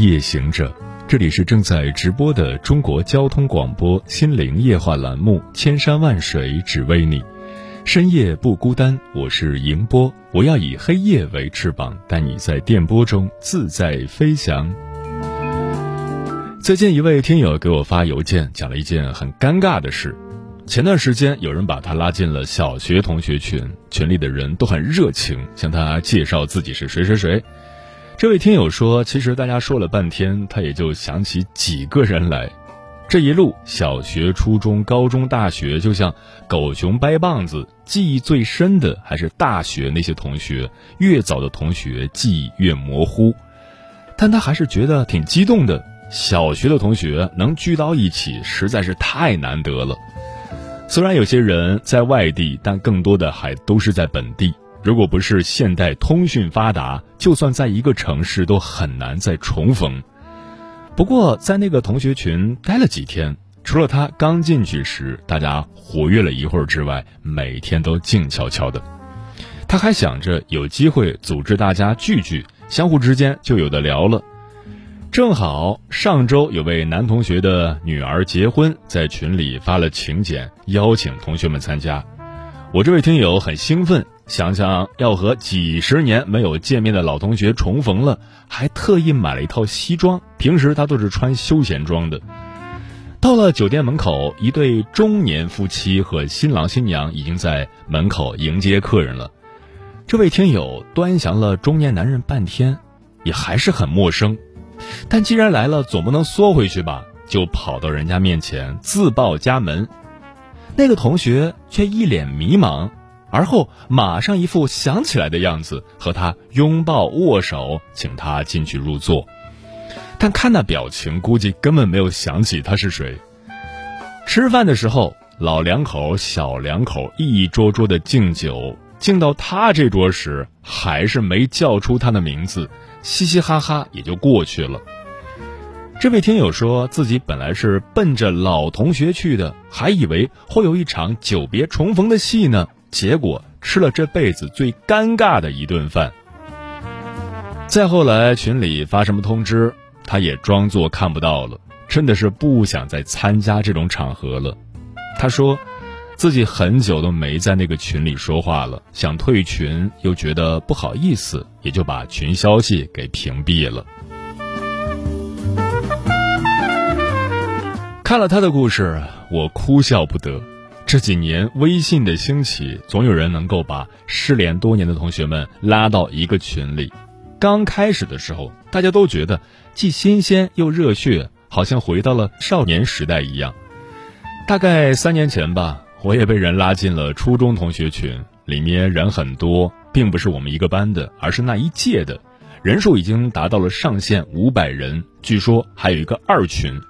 夜行者。这里是正在直播的中国交通广播心灵夜话栏目《千山万水只为你》，深夜不孤单。我是迎波，我要以黑夜为翅膀，带你在电波中自在飞翔。最近一位听友给我发邮件，讲了一件很尴尬的事。前段时间有人把他拉进了小学同学群，群里的人都很热情，向他介绍自己是谁谁谁。这位听友说：“其实大家说了半天，他也就想起几个人来。这一路，小学、初中、高中、大学，就像狗熊掰棒子，记忆最深的还是大学那些同学。越早的同学，记忆越模糊。但他还是觉得挺激动的。小学的同学能聚到一起，实在是太难得了。虽然有些人在外地，但更多的还都是在本地。”如果不是现代通讯发达，就算在一个城市都很难再重逢。不过在那个同学群待了几天，除了他刚进去时大家活跃了一会儿之外，每天都静悄悄的。他还想着有机会组织大家聚聚，相互之间就有的聊了。正好上周有位男同学的女儿结婚，在群里发了请柬，邀请同学们参加。我这位听友很兴奋。想想要和几十年没有见面的老同学重逢了，还特意买了一套西装。平时他都是穿休闲装的。到了酒店门口，一对中年夫妻和新郎新娘已经在门口迎接客人了。这位听友端详了中年男人半天，也还是很陌生。但既然来了，总不能缩回去吧？就跑到人家面前自报家门。那个同学却一脸迷茫。而后马上一副想起来的样子，和他拥抱握手，请他进去入座。但看那表情，估计根本没有想起他是谁。吃饭的时候，老两口、小两口一桌桌的敬酒，敬到他这桌时，还是没叫出他的名字，嘻嘻哈哈也就过去了。这位听友说自己本来是奔着老同学去的，还以为会有一场久别重逢的戏呢。结果吃了这辈子最尴尬的一顿饭。再后来群里发什么通知，他也装作看不到了，真的是不想再参加这种场合了。他说，自己很久都没在那个群里说话了，想退群又觉得不好意思，也就把群消息给屏蔽了。看了他的故事，我哭笑不得。这几年微信的兴起，总有人能够把失联多年的同学们拉到一个群里。刚开始的时候，大家都觉得既新鲜又热血，好像回到了少年时代一样。大概三年前吧，我也被人拉进了初中同学群，里面人很多，并不是我们一个班的，而是那一届的，人数已经达到了上限五百人。据说还有一个二群。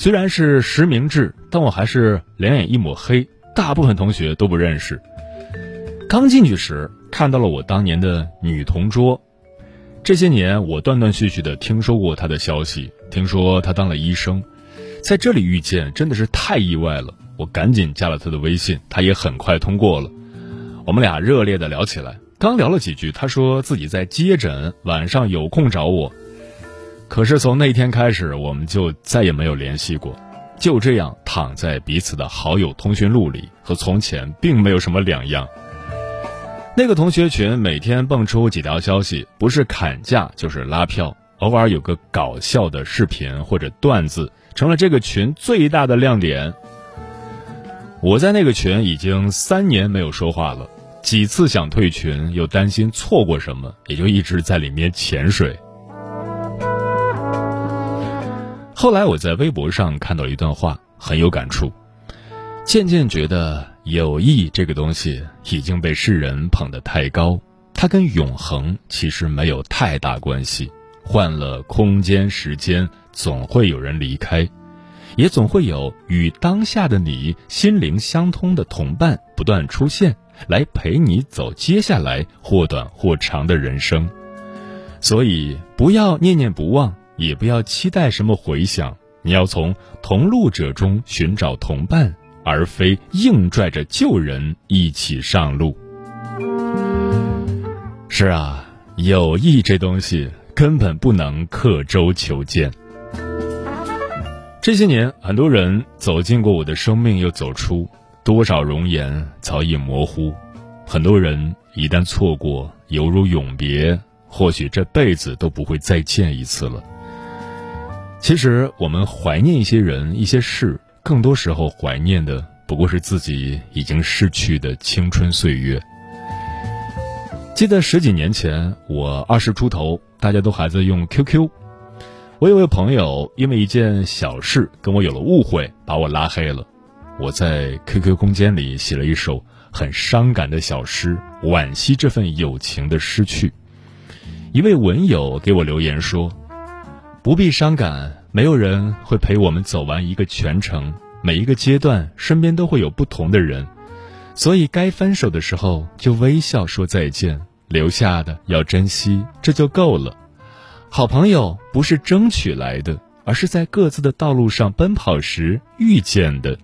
虽然是实名制，但我还是两眼一抹黑，大部分同学都不认识。刚进去时看到了我当年的女同桌，这些年我断断续续的听说过她的消息，听说她当了医生，在这里遇见真的是太意外了。我赶紧加了她的微信，她也很快通过了，我们俩热烈的聊起来。刚聊了几句，她说自己在接诊，晚上有空找我。可是从那天开始，我们就再也没有联系过，就这样躺在彼此的好友通讯录里，和从前并没有什么两样。那个同学群每天蹦出几条消息，不是砍价就是拉票，偶尔有个搞笑的视频或者段子，成了这个群最大的亮点。我在那个群已经三年没有说话了，几次想退群，又担心错过什么，也就一直在里面潜水。后来我在微博上看到一段话，很有感触。渐渐觉得友谊这个东西已经被世人捧得太高，它跟永恒其实没有太大关系。换了空间、时间，总会有人离开，也总会有与当下的你心灵相通的同伴不断出现，来陪你走接下来或短或长的人生。所以，不要念念不忘，也不要期待什么回响。你要从同路者中寻找同伴，而非硬拽着旧人一起上路。是啊，友谊这东西根本不能刻舟求剑。这些年，很多人走进过我的生命，又走出，多少容颜早已模糊。很多人一旦错过，犹如永别，或许这辈子都不会再见一次了。其实，我们怀念一些人、一些事，更多时候怀念的不过是自己已经逝去的青春岁月。记得十几年前，我二十出头，大家都还在用 QQ。我有位朋友因为一件小事跟我有了误会，把我拉黑了。我在 QQ 空间里写了一首很伤感的小诗，惋惜这份友情的失去。一位文友给我留言说。不必伤感，没有人会陪我们走完一个全程。每一个阶段，身边都会有不同的人，所以该分手的时候就微笑说再见，留下的要珍惜，这就够了。好朋友不是争取来的，而是在各自的道路上奔跑时遇见的。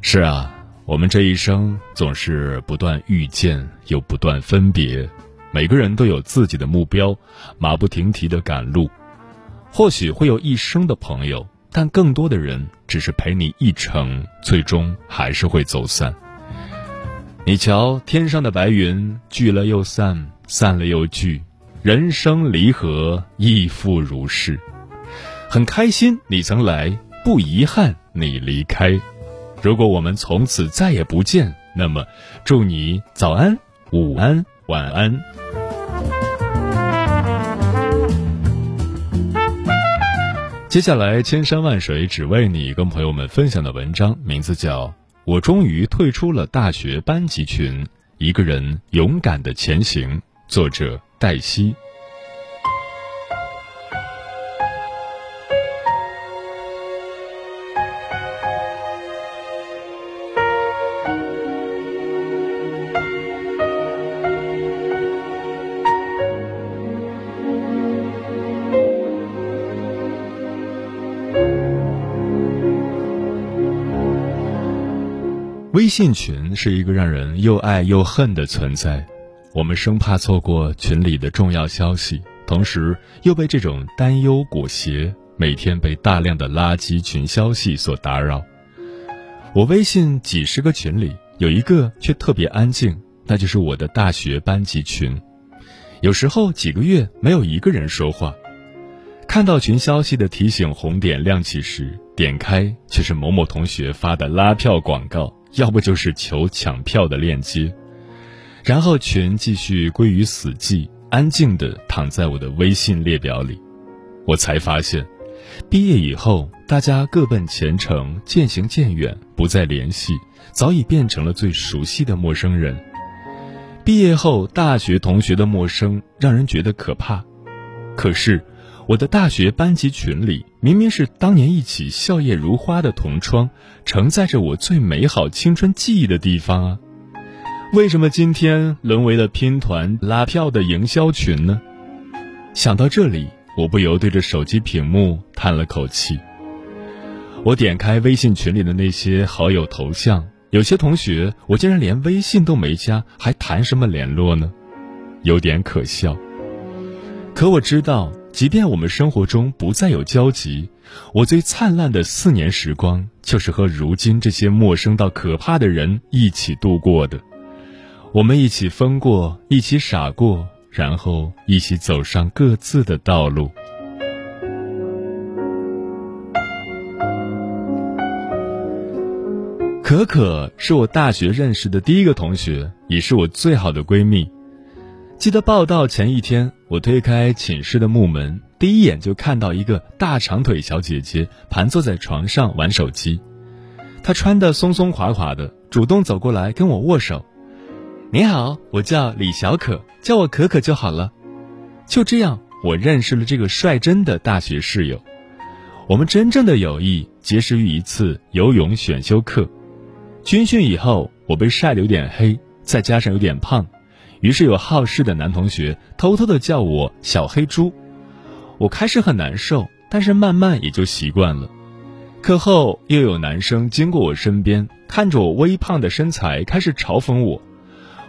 是啊，我们这一生总是不断遇见，又不断分别。每个人都有自己的目标，马不停蹄的赶路。或许会有一生的朋友，但更多的人只是陪你一程，最终还是会走散。你瞧，天上的白云聚了又散，散了又聚，人生离合亦复如是。很开心你曾来，不遗憾你离开。如果我们从此再也不见，那么祝你早安、午安、晚安。接下来，千山万水只为你，跟朋友们分享的文章名字叫《我终于退出了大学班级群，一个人勇敢的前行》，作者黛西。微信群是一个让人又爱又恨的存在，我们生怕错过群里的重要消息，同时又被这种担忧裹挟，每天被大量的垃圾群消息所打扰。我微信几十个群里有一个却特别安静，那就是我的大学班级群。有时候几个月没有一个人说话，看到群消息的提醒红点亮起时，点开却是某某同学发的拉票广告。要不就是求抢票的链接，然后群继续归于死寂，安静的躺在我的微信列表里。我才发现，毕业以后大家各奔前程，渐行渐远，不再联系，早已变成了最熟悉的陌生人。毕业后，大学同学的陌生让人觉得可怕，可是。我的大学班级群里，明明是当年一起笑靥如花的同窗，承载着我最美好青春记忆的地方啊！为什么今天沦为了拼团拉票的营销群呢？想到这里，我不由对着手机屏幕叹了口气。我点开微信群里的那些好友头像，有些同学我竟然连微信都没加，还谈什么联络呢？有点可笑。可我知道。即便我们生活中不再有交集，我最灿烂的四年时光，就是和如今这些陌生到可怕的人一起度过的。我们一起疯过，一起傻过，然后一起走上各自的道路。可可是我大学认识的第一个同学，也是我最好的闺蜜。记得报道前一天，我推开寝室的木门，第一眼就看到一个大长腿小姐姐盘坐在床上玩手机。她穿的松松垮垮的，主动走过来跟我握手。“你好，我叫李小可，叫我可可就好了。”就这样，我认识了这个率真的大学室友。我们真正的友谊结识于一次游泳选修课。军训以后，我被晒得有点黑，再加上有点胖，于是有好事的男同学偷偷的叫我“小黑猪”。我开始很难受，但是慢慢也就习惯了。课后又有男生经过我身边，看着我微胖的身材，开始嘲讽我。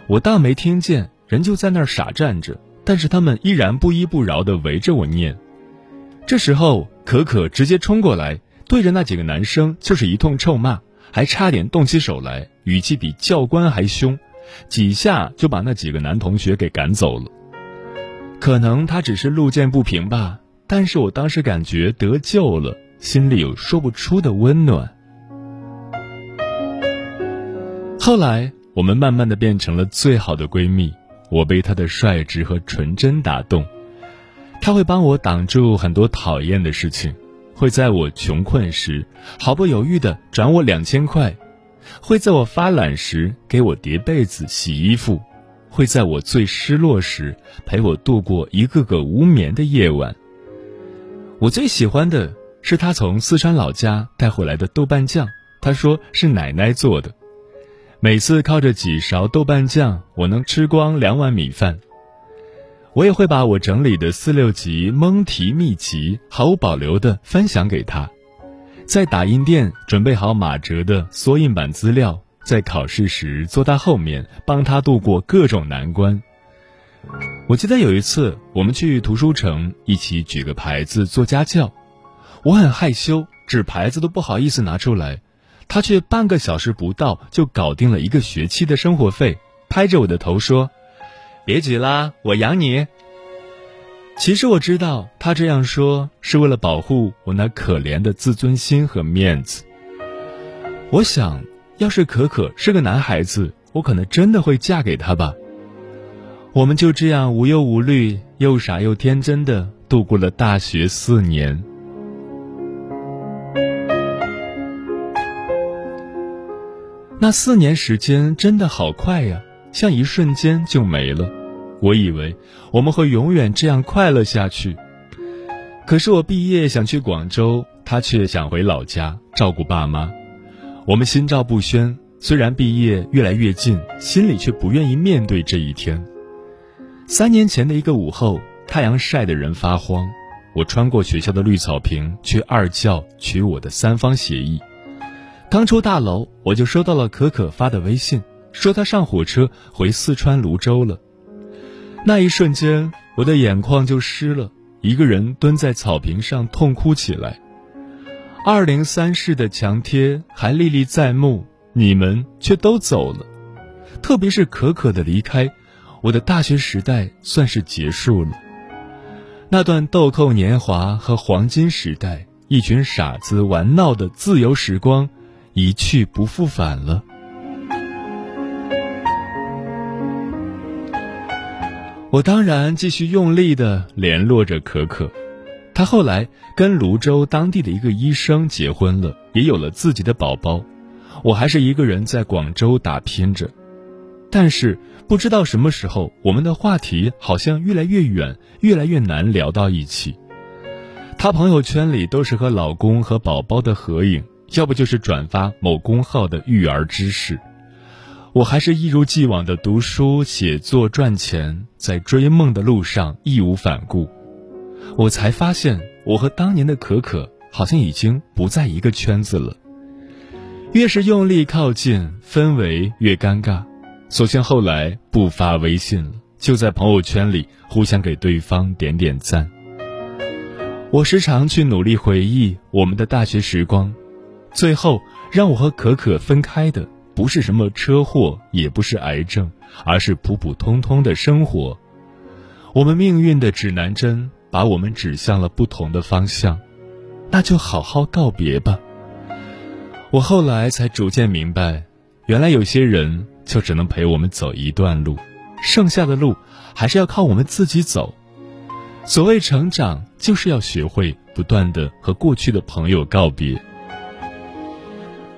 我当没听见，人就在那儿傻站着，但是他们依然不依不饶的围着我念。这时候，可可直接冲过来，对着那几个男生就是一通臭骂，还差点动起手来，语气比教官还凶，几下就把那几个男同学给赶走了。可能他只是路见不平吧，但是我当时感觉得救了。心里有说不出的温暖。后来，我们慢慢的变成了最好的闺蜜。我被她的率直和纯真打动，她会帮我挡住很多讨厌的事情，会在我穷困时毫不犹豫的转我两千块，会在我发懒时给我叠被子、洗衣服，会在我最失落时陪我度过一个个无眠的夜晚。我最喜欢的。是他从四川老家带回来的豆瓣酱，他说是奶奶做的。每次靠着几勺豆瓣酱，我能吃光两碗米饭。我也会把我整理的四六级蒙题秘籍毫无保留的分享给他，在打印店准备好马哲的缩印版资料，在考试时坐他后面帮他度过各种难关。我记得有一次我们去图书城一起举个牌子做家教。我很害羞，纸牌子都不好意思拿出来，他却半个小时不到就搞定了一个学期的生活费，拍着我的头说：“别举啦，我养你。”其实我知道他这样说是为了保护我那可怜的自尊心和面子。我想要是可可是个男孩子，我可能真的会嫁给他吧。我们就这样无忧无虑、又傻又天真的度过了大学四年。那四年时间真的好快呀，像一瞬间就没了。我以为我们会永远这样快乐下去，可是我毕业想去广州，他却想回老家照顾爸妈。我们心照不宣，虽然毕业越来越近，心里却不愿意面对这一天。三年前的一个午后，太阳晒得人发慌，我穿过学校的绿草坪去二教取我的三方协议。刚出大楼，我就收到了可可发的微信，说她上火车回四川泸州了。那一瞬间，我的眼眶就湿了，一个人蹲在草坪上痛哭起来。二零三室的墙贴还历历在目，你们却都走了，特别是可可的离开，我的大学时代算是结束了。那段豆蔻年华和黄金时代，一群傻子玩闹的自由时光。一去不复返了。我当然继续用力的联络着可可，她后来跟泸州当地的一个医生结婚了，也有了自己的宝宝。我还是一个人在广州打拼着，但是不知道什么时候，我们的话题好像越来越远，越来越难聊到一起。她朋友圈里都是和老公和宝宝的合影。要不就是转发某公号的育儿知识，我还是一如既往的读书、写作、赚钱，在追梦的路上义无反顾。我才发现，我和当年的可可好像已经不在一个圈子了。越是用力靠近，氛围越尴尬。索性后来不发微信了，就在朋友圈里互相给对方点点赞。我时常去努力回忆我们的大学时光。最后让我和可可分开的，不是什么车祸，也不是癌症，而是普普通通的生活。我们命运的指南针把我们指向了不同的方向，那就好好告别吧。我后来才逐渐明白，原来有些人就只能陪我们走一段路，剩下的路还是要靠我们自己走。所谓成长，就是要学会不断的和过去的朋友告别。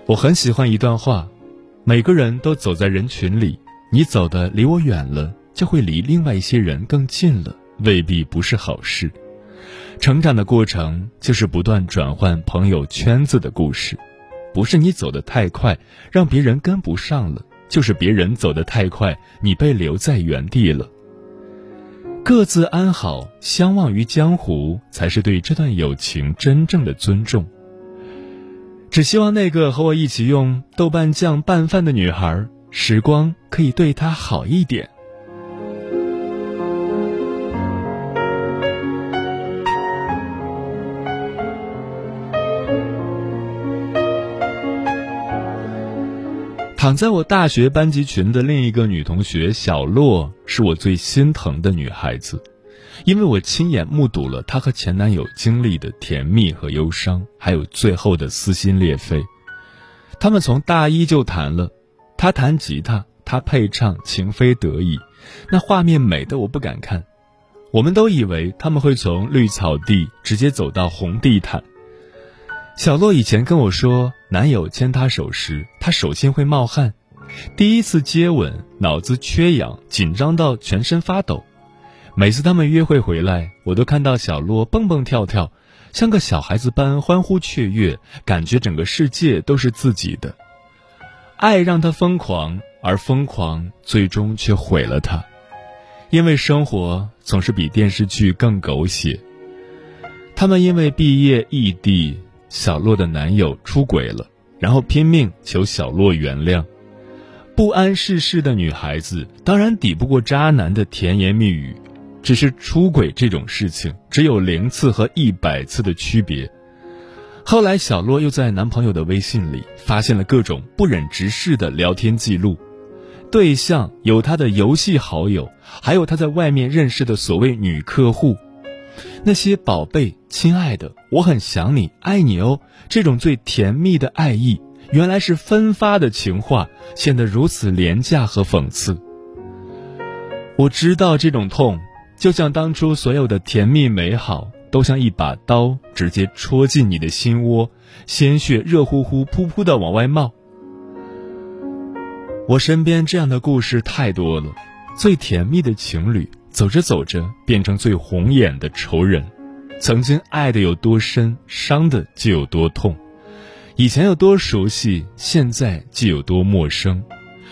我很喜欢一段话：每个人都走在人群里，你走的离我远了，就会离另外一些人更近了；未必不是好事。成长的过程就是不断转换朋友圈子的故事，不是你走得太快，让别人跟不上了，就是别人走得太快，你被留在原地了。各自安好，相忘于江湖，才是对这段友情真正的尊重。只希望那个和我一起用豆瓣酱拌饭的女孩，时光可以对她好一点。躺在我大学班级群的另一个女同学小洛，是我最心疼的女孩子，因为我亲眼目睹了她和前男友经历的甜蜜和忧伤，还有最后的撕心裂肺。他们从大一就谈了，他弹吉他，他配唱，情非得已，那画面美的我不敢看。我们都以为他们会从绿草地直接走到红地毯。小洛以前跟我说，男友牵她手时，她手心会冒汗；第一次接吻，脑子缺氧，紧张到全身发抖。每次他们约会回来，我都看到小洛蹦蹦跳跳，像个小孩子般欢呼雀跃，感觉整个世界都是自己的。爱让他疯狂，而疯狂最终却毁了他，因为生活总是比电视剧更狗血。他们因为毕业异地。小洛的男友出轨了，然后拼命求小洛原谅。不谙世事的女孩子当然抵不过渣男的甜言蜜语，只是出轨这种事情只有零次和一百次的区别。后来，小洛又在男朋友的微信里发现了各种不忍直视的聊天记录，对象有他的游戏好友，还有他在外面认识的所谓女客户。那些宝贝、亲爱的，我很想你，爱你哦。这种最甜蜜的爱意，原来是分发的情话，显得如此廉价和讽刺。我知道这种痛，就像当初所有的甜蜜美好，都像一把刀直接戳进你的心窝，鲜血热乎乎、噗噗的往外冒。我身边这样的故事太多了，最甜蜜的情侣。走着走着，变成最红眼的仇人。曾经爱的有多深，伤的就有多痛。以前有多熟悉，现在就有多陌生。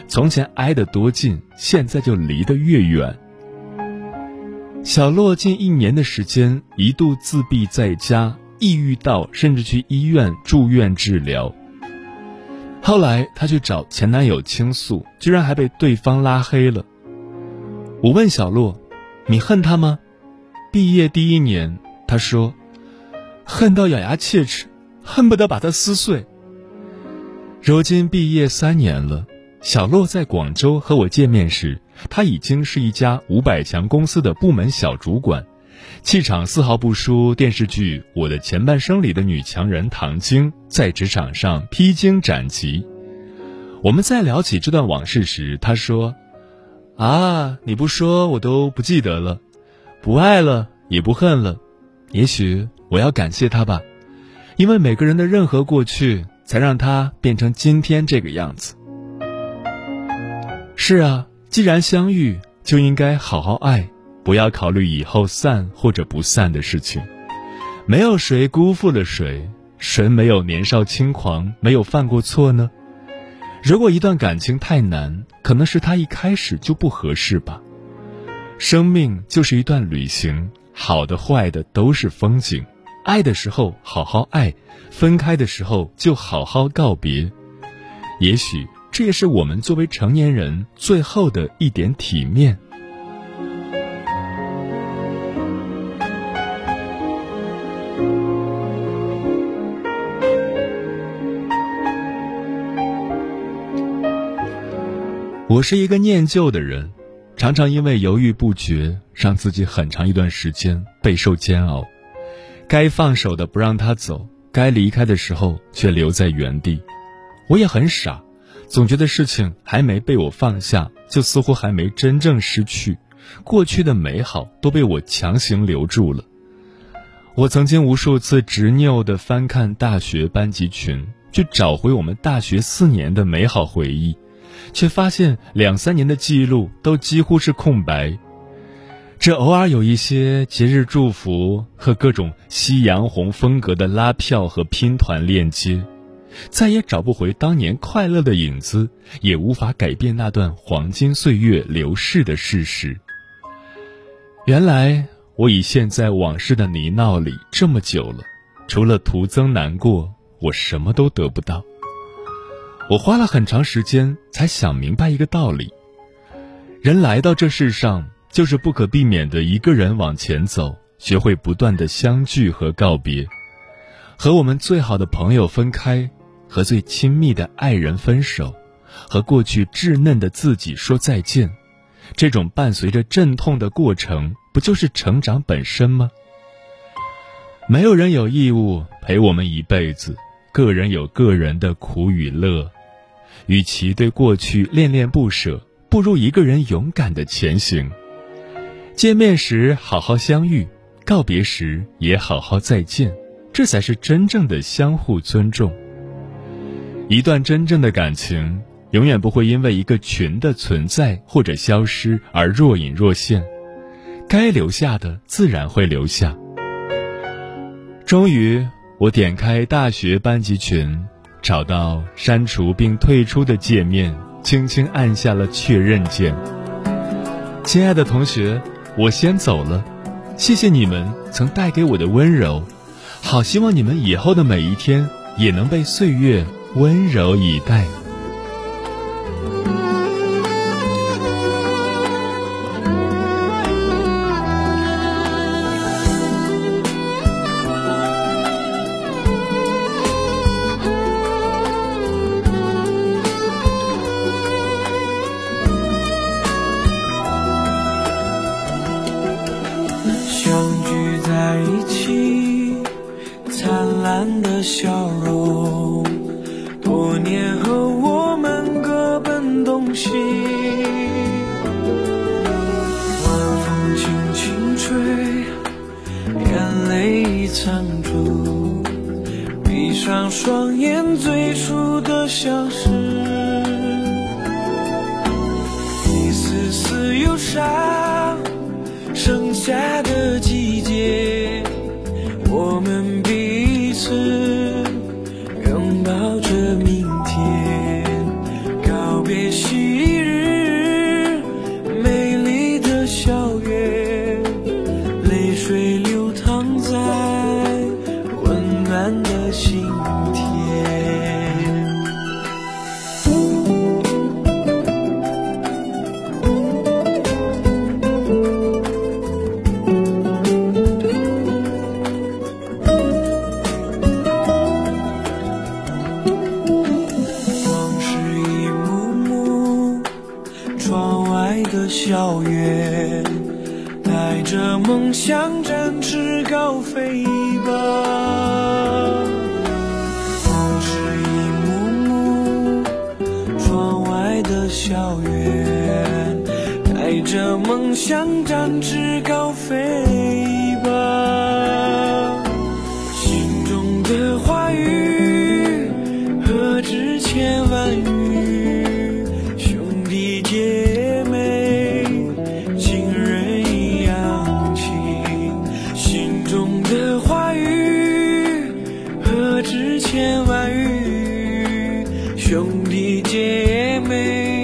从前挨得多近，现在就离得越远。小洛近一年的时间，一度自闭在家，抑郁到甚至去医院住院治疗。后来她去找前男友倾诉，居然还被对方拉黑了。我问小洛。你恨他吗？毕业第一年，他说：“恨到咬牙切齿，恨不得把他撕碎。”如今毕业三年了，小洛在广州和我见面时，他已经是一家五百强公司的部门小主管，气场丝毫不输电视剧《我的前半生》里的女强人唐晶，在职场上披荆斩棘。我们在聊起这段往事时，他说。啊！你不说我都不记得了，不爱了也不恨了，也许我要感谢他吧，因为每个人的任何过去，才让他变成今天这个样子。是啊，既然相遇，就应该好好爱，不要考虑以后散或者不散的事情。没有谁辜负了谁，谁没有年少轻狂，没有犯过错呢？如果一段感情太难，可能是他一开始就不合适吧。生命就是一段旅行，好的坏的都是风景。爱的时候好好爱，分开的时候就好好告别。也许这也是我们作为成年人最后的一点体面。我是一个念旧的人，常常因为犹豫不决，让自己很长一段时间备受煎熬。该放手的不让他走，该离开的时候却留在原地。我也很傻，总觉得事情还没被我放下，就似乎还没真正失去。过去的美好都被我强行留住了。我曾经无数次执拗地翻看大学班级群，去找回我们大学四年的美好回忆。却发现两三年的记录都几乎是空白。这偶尔有一些节日祝福和各种夕阳红风格的拉票和拼团链接，再也找不回当年快乐的影子，也无法改变那段黄金岁月流逝的事实。原来我已陷在往事的泥淖里这么久了，除了徒增难过，我什么都得不到。我花了很长时间才想明白一个道理：人来到这世上。就是不可避免的一个人往前走，学会不断的相聚和告别，和我们最好的朋友分开，和最亲密的爱人分手，和过去稚嫩的自己说再见。这种伴随着阵痛的过程，不就是成长本身吗？没有人有义务陪我们一辈子，个人有个人的苦与乐。与其对过去恋恋不舍，不如一个人勇敢的前行。见面时好好相遇，告别时也好好再见，这才是真正的相互尊重。一段真正的感情，永远不会因为一个群的存在或者消失而若隐若现，该留下的自然会留下。终于，我点开大学班级群，找到删除并退出的界面，轻轻按下了确认键。亲爱的同学。我先走了，谢谢你们曾带给我的温柔，好希望你们以后的每一天也能被岁月温柔以待。当初闭上双眼，最初的相识，一丝丝忧伤。Где мы?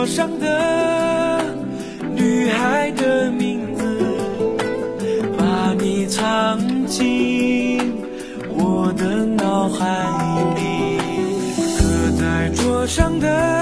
桌上的女孩的名字，把你藏进我的脑海里，刻在桌上的。